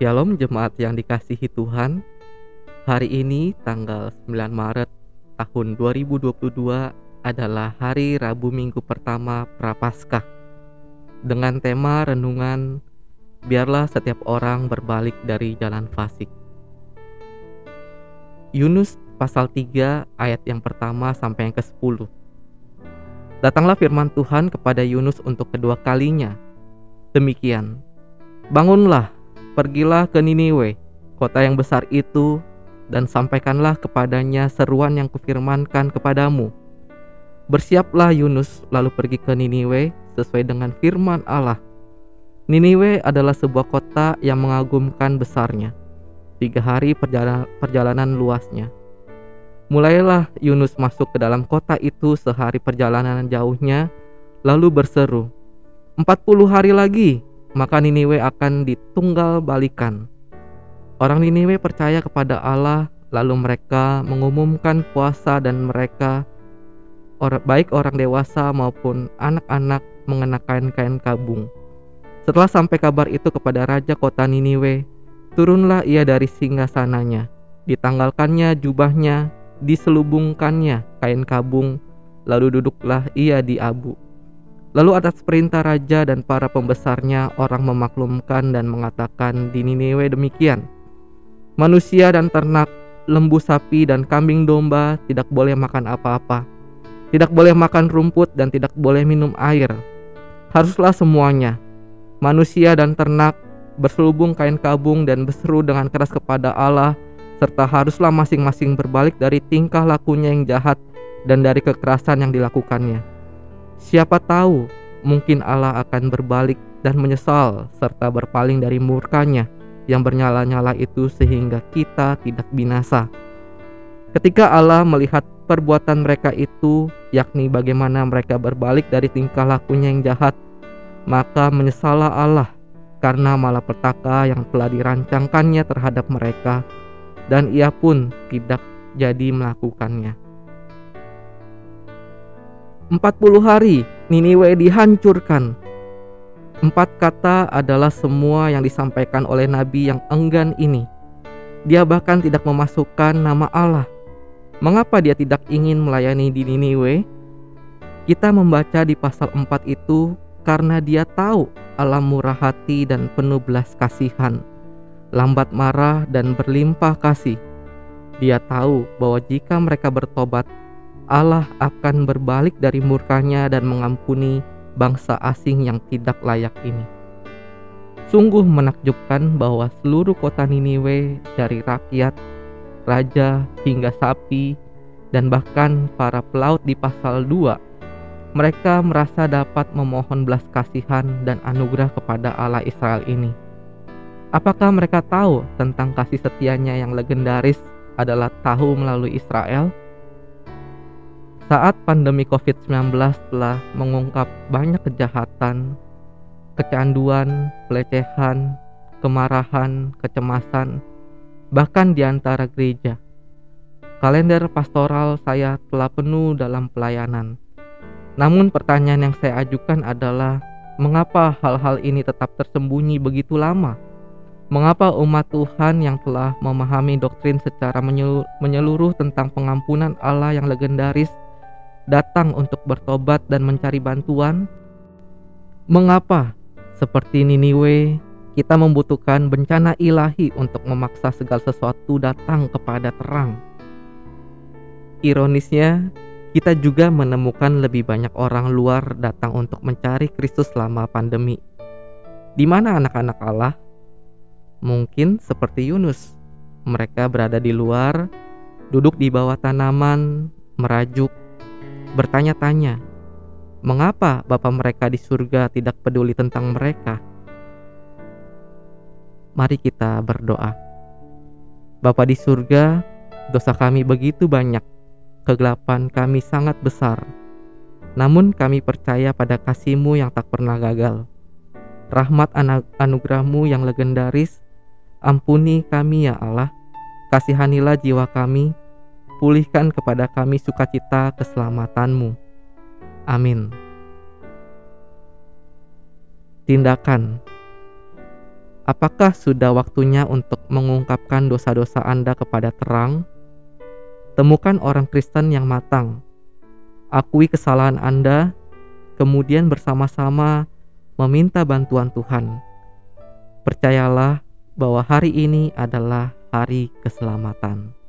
Shalom jemaat yang dikasihi Tuhan. Hari ini tanggal 9 Maret tahun 2022 adalah hari Rabu Minggu pertama Prapaskah. Dengan tema renungan biarlah setiap orang berbalik dari jalan fasik. Yunus pasal 3 ayat yang pertama sampai yang ke-10. Datanglah firman Tuhan kepada Yunus untuk kedua kalinya. Demikian, bangunlah Pergilah ke Niniwe, kota yang besar itu, dan sampaikanlah kepadanya seruan yang kufirmankan kepadamu. Bersiaplah Yunus lalu pergi ke Niniwe sesuai dengan firman Allah. Niniwe adalah sebuah kota yang mengagumkan besarnya. Tiga hari perjalanan, perjalanan luasnya. Mulailah Yunus masuk ke dalam kota itu sehari perjalanan jauhnya, lalu berseru, Empat puluh hari lagi maka Niniwe akan ditunggal balikan. Orang Niniwe percaya kepada Allah, lalu mereka mengumumkan puasa dan mereka baik orang dewasa maupun anak-anak mengenakan kain kabung. Setelah sampai kabar itu kepada raja kota Niniwe, turunlah ia dari singgasananya, ditanggalkannya jubahnya, diselubungkannya kain kabung, lalu duduklah ia di abu. Lalu atas perintah raja dan para pembesarnya orang memaklumkan dan mengatakan di Niniwe demikian. Manusia dan ternak, lembu sapi dan kambing domba tidak boleh makan apa-apa. Tidak boleh makan rumput dan tidak boleh minum air. Haruslah semuanya, manusia dan ternak, berselubung kain kabung dan berseru dengan keras kepada Allah serta haruslah masing-masing berbalik dari tingkah lakunya yang jahat dan dari kekerasan yang dilakukannya Siapa tahu mungkin Allah akan berbalik dan menyesal serta berpaling dari murkanya yang bernyala-nyala itu sehingga kita tidak binasa. Ketika Allah melihat perbuatan mereka itu, yakni bagaimana mereka berbalik dari tingkah lakunya yang jahat, maka menyesallah Allah karena malapetaka yang telah dirancangkannya terhadap mereka, dan ia pun tidak jadi melakukannya. 40 hari Niniwe dihancurkan. Empat kata adalah semua yang disampaikan oleh nabi yang enggan ini. Dia bahkan tidak memasukkan nama Allah. Mengapa dia tidak ingin melayani di Niniwe? Kita membaca di pasal 4 itu karena dia tahu Allah murah hati dan penuh belas kasihan, lambat marah dan berlimpah kasih. Dia tahu bahwa jika mereka bertobat, Allah akan berbalik dari murkanya dan mengampuni bangsa asing yang tidak layak ini. Sungguh menakjubkan bahwa seluruh kota Niniwe dari rakyat, raja hingga sapi, dan bahkan para pelaut di pasal 2 mereka merasa dapat memohon belas kasihan dan anugerah kepada Allah Israel ini. Apakah mereka tahu tentang kasih setianya yang legendaris adalah tahu melalui Israel? Saat pandemi COVID-19 telah mengungkap banyak kejahatan, kecanduan, pelecehan, kemarahan, kecemasan, bahkan di antara gereja. Kalender pastoral saya telah penuh dalam pelayanan. Namun pertanyaan yang saya ajukan adalah mengapa hal-hal ini tetap tersembunyi begitu lama? Mengapa umat Tuhan yang telah memahami doktrin secara menyeluruh tentang pengampunan Allah yang legendaris datang untuk bertobat dan mencari bantuan? Mengapa, seperti Niniwe, kita membutuhkan bencana ilahi untuk memaksa segala sesuatu datang kepada terang? Ironisnya, kita juga menemukan lebih banyak orang luar datang untuk mencari Kristus selama pandemi. Di mana anak-anak Allah? Mungkin seperti Yunus, mereka berada di luar, duduk di bawah tanaman, merajuk, bertanya-tanya, mengapa Bapa mereka di surga tidak peduli tentang mereka? Mari kita berdoa. Bapa di surga, dosa kami begitu banyak, kegelapan kami sangat besar. Namun kami percaya pada kasih-Mu yang tak pernah gagal. Rahmat anugerah-Mu yang legendaris, ampuni kami ya Allah, kasihanilah jiwa kami, pulihkan kepada kami sukacita keselamatanmu. Amin. Tindakan Apakah sudah waktunya untuk mengungkapkan dosa-dosa Anda kepada terang? Temukan orang Kristen yang matang, akui kesalahan Anda, kemudian bersama-sama meminta bantuan Tuhan. Percayalah bahwa hari ini adalah hari keselamatan.